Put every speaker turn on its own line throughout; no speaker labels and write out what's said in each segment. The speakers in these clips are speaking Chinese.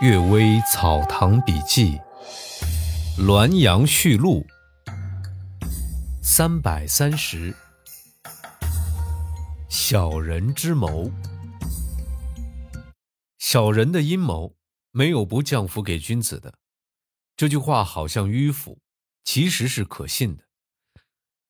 《岳微草堂笔记》《滦阳序录》三百三十，小人之谋。小人的阴谋，没有不降服给君子的。这句话好像迂腐，其实是可信的。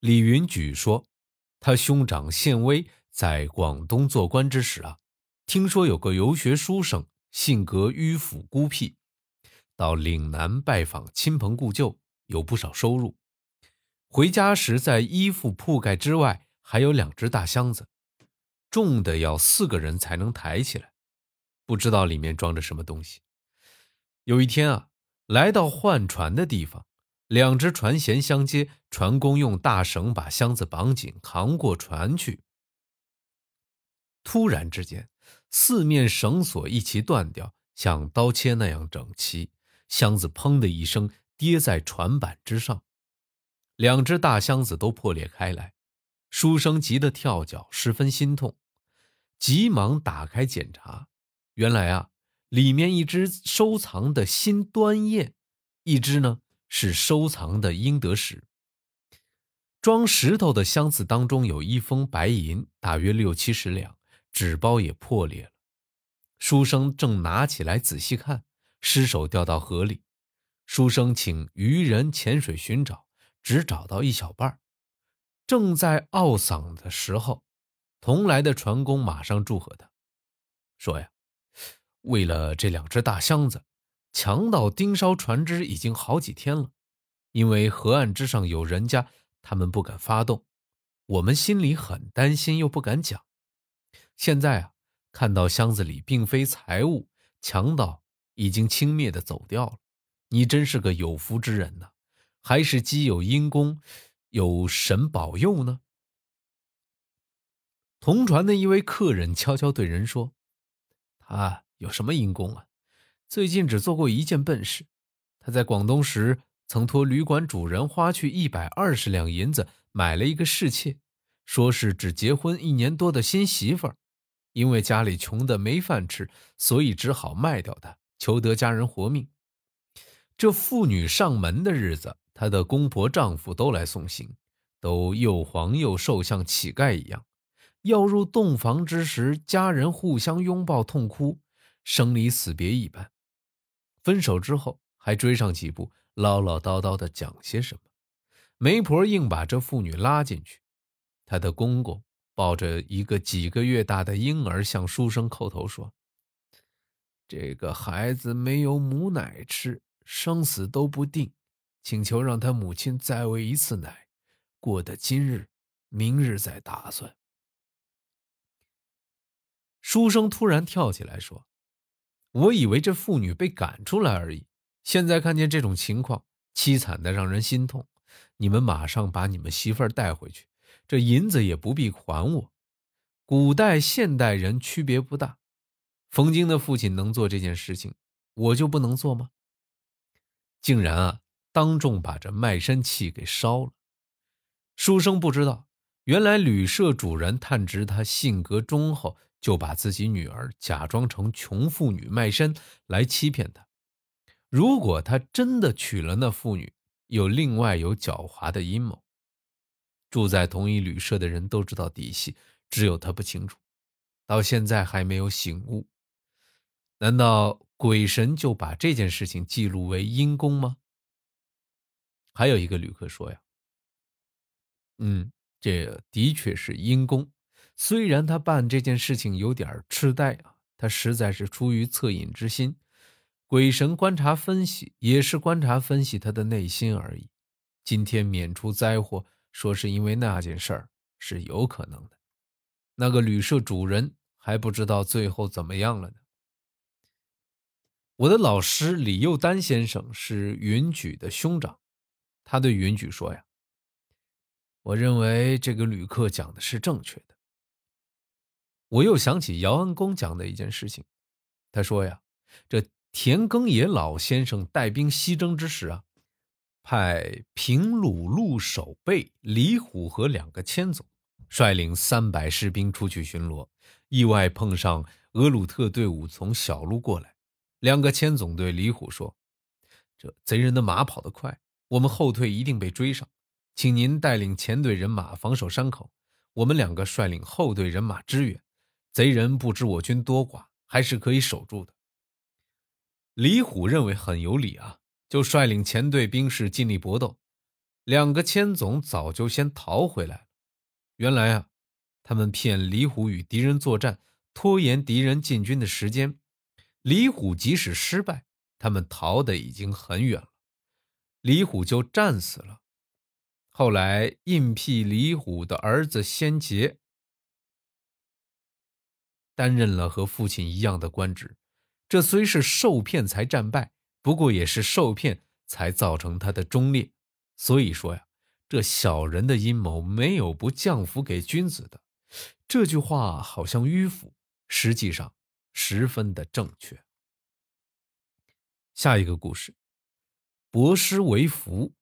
李云举说，他兄长献威在广东做官之时啊，听说有个游学书生。性格迂腐孤僻，到岭南拜访亲朋故旧，有不少收入。回家时，在衣服铺盖之外还有两只大箱子，重的要四个人才能抬起来，不知道里面装着什么东西。有一天啊，来到换船的地方，两只船舷相接，船工用大绳把箱子绑紧，扛过船去。突然之间。四面绳索一齐断掉，像刀切那样整齐。箱子砰的一声跌在船板之上，两只大箱子都破裂开来。书生急得跳脚，十分心痛，急忙打开检查。原来啊，里面一只收藏的新端砚，一只呢是收藏的英德石。装石头的箱子当中有一封白银，大约六七十两。纸包也破裂了，书生正拿起来仔细看，失手掉到河里。书生请渔人潜水寻找，只找到一小半正在懊丧的时候，同来的船工马上祝贺他，说：“呀，为了这两只大箱子，强盗盯梢船只已经好几天了。因为河岸之上有人家，他们不敢发动，我们心里很担心，又不敢讲。”现在啊，看到箱子里并非财物，强盗已经轻蔑的走掉了。你真是个有福之人呐，还是积有阴功，有神保佑呢？同船的一位客人悄悄对人说：“他有什么阴功啊？最近只做过一件笨事。他在广东时曾托旅馆主人花去一百二十两银子买了一个侍妾，说是只结婚一年多的新媳妇儿。”因为家里穷的没饭吃，所以只好卖掉它，求得家人活命。这妇女上门的日子，她的公婆丈夫都来送行，都又黄又瘦，像乞丐一样。要入洞房之时，家人互相拥抱痛哭，生离死别一般。分手之后，还追上几步，唠唠叨叨的讲些什么。媒婆硬把这妇女拉进去，她的公公。抱着一个几个月大的婴儿，向书生叩头说：“这个孩子没有母奶吃，生死都不定，请求让他母亲再喂一次奶，过得今日，明日再打算。”书生突然跳起来说：“我以为这妇女被赶出来而已，现在看见这种情况，凄惨的让人心痛。你们马上把你们媳妇儿带回去。”这银子也不必还我。古代、现代人区别不大。冯京的父亲能做这件事情，我就不能做吗？竟然啊，当众把这卖身契给烧了。书生不知道，原来旅社主人探知他性格忠厚，就把自己女儿假装成穷妇女卖身来欺骗他。如果他真的娶了那妇女，又另外有狡猾的阴谋。住在同一旅社的人都知道底细，只有他不清楚，到现在还没有醒悟。难道鬼神就把这件事情记录为阴功吗？还有一个旅客说呀：“嗯，这的确是阴功。虽然他办这件事情有点痴呆啊，他实在是出于恻隐之心。鬼神观察分析也是观察分析他的内心而已。今天免除灾祸。”说是因为那件事儿是有可能的，那个旅社主人还不知道最后怎么样了呢。我的老师李幼丹先生是云举的兄长，他对云举说呀：“我认为这个旅客讲的是正确的。”我又想起姚安公讲的一件事情，他说呀：“这田耕野老先生带兵西征之时啊。”派平鲁路守备李虎和两个千总，率领三百士兵出去巡逻，意外碰上俄鲁特队伍从小路过来，两个千总对李虎说：“这贼人的马跑得快，我们后退一定被追上，请您带领前队人马防守山口，我们两个率领后队人马支援。贼人不知我军多寡，还是可以守住的。”李虎认为很有理啊，就率领前队兵士尽力搏斗。两个千总早就先逃回来了。原来啊，他们骗李虎与敌人作战，拖延敌人进军的时间。李虎即使失败，他们逃得已经很远了，李虎就战死了。后来应聘李虎的儿子先杰担任了和父亲一样的官职。这虽是受骗才战败，不过也是受骗才造成他的忠烈。所以说呀，这小人的阴谋没有不降服给君子的。这句话好像迂腐，实际上十分的正确。下一个故事，博施为福。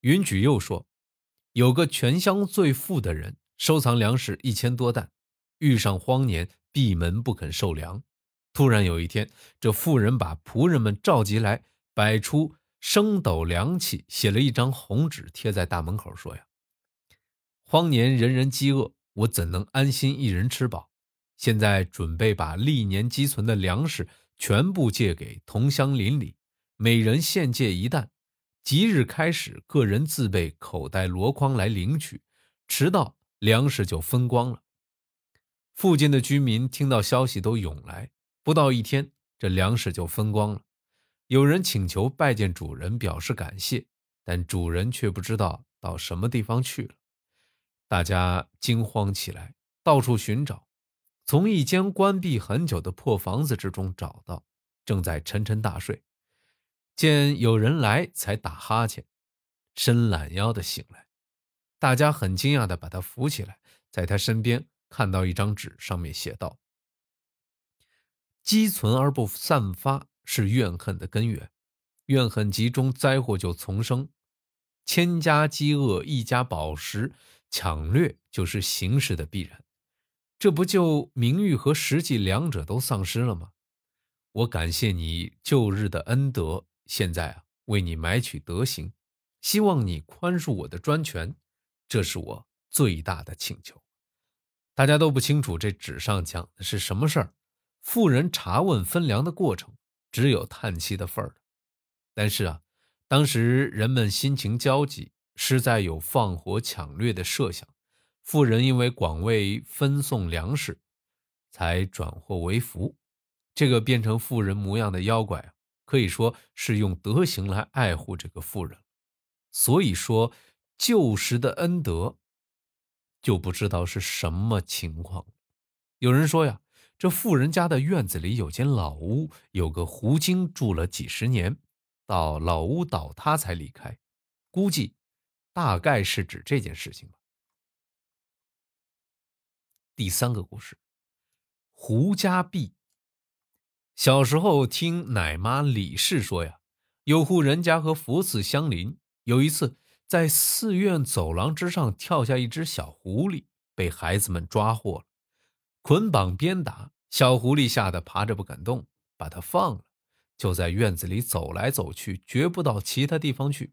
云举又说，有个全乡最富的人，收藏粮食一千多担，遇上荒年，闭门不肯受粮。突然有一天，这富人把仆人们召集来，摆出。升斗凉气，写了一张红纸贴在大门口，说：“呀，荒年人人饥饿，我怎能安心一人吃饱？现在准备把历年积存的粮食全部借给同乡邻里，每人现借一担。即日开始，个人自备口袋箩筐来领取，迟到粮食就分光了。”附近的居民听到消息都涌来，不到一天，这粮食就分光了。有人请求拜见主人，表示感谢，但主人却不知道到什么地方去了。大家惊慌起来，到处寻找，从一间关闭很久的破房子之中找到，正在沉沉大睡。见有人来，才打哈欠，伸懒腰的醒来。大家很惊讶的把他扶起来，在他身边看到一张纸，上面写道：“积存而不散发。”是怨恨的根源，怨恨集中，灾祸就丛生。千家饥饿，一家饱食，抢掠就是形势的必然。这不就名誉和实际两者都丧失了吗？我感谢你旧日的恩德，现在啊，为你买取德行，希望你宽恕我的专权，这是我最大的请求。大家都不清楚这纸上讲的是什么事儿。富人查问分粮的过程。只有叹气的份儿但是啊，当时人们心情焦急，实在有放火抢掠的设想。富人因为广为分送粮食，才转祸为福。这个变成富人模样的妖怪啊，可以说是用德行来爱护这个富人。所以说，旧时的恩德，就不知道是什么情况。有人说呀。这富人家的院子里有间老屋，有个狐精住了几十年，到老屋倒塌才离开。估计大概是指这件事情吧。第三个故事，胡家壁。小时候听奶妈李氏说呀，有户人家和佛寺相邻，有一次在寺院走廊之上跳下一只小狐狸，被孩子们抓获了。捆绑鞭打，小狐狸吓得爬着不敢动，把它放了，就在院子里走来走去，绝不到其他地方去。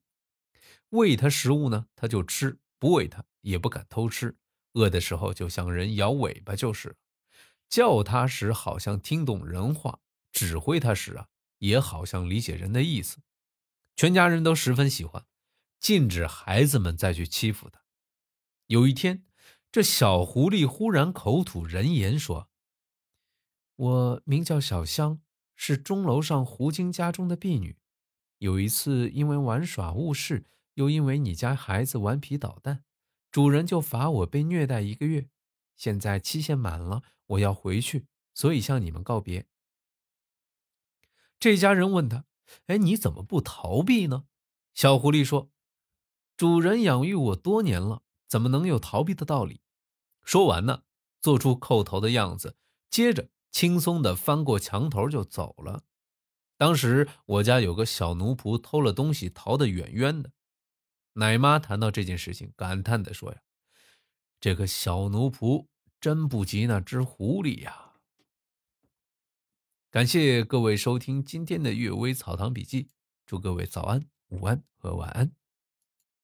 喂它食物呢，它就吃；不喂它，也不敢偷吃。饿的时候就像人摇尾巴就是。叫它时好像听懂人话，指挥它时啊，也好像理解人的意思。全家人都十分喜欢，禁止孩子们再去欺负它。有一天。这小狐狸忽然口吐人言，说：“我名叫小香，是钟楼上胡精家中的婢女。有一次因为玩耍误事，又因为你家孩子顽皮捣蛋，主人就罚我被虐待一个月。现在期限满了，我要回去，所以向你们告别。”这家人问他：“哎，你怎么不逃避呢？”小狐狸说：“主人养育我多年了。”怎么能有逃避的道理？说完呢，做出叩头的样子，接着轻松地翻过墙头就走了。当时我家有个小奴仆偷了东西，逃得远远的。奶妈谈到这件事情，感叹地说：“呀，这个小奴仆真不及那只狐狸呀。”感谢各位收听今天的《阅微草堂笔记》，祝各位早安、午安和晚安。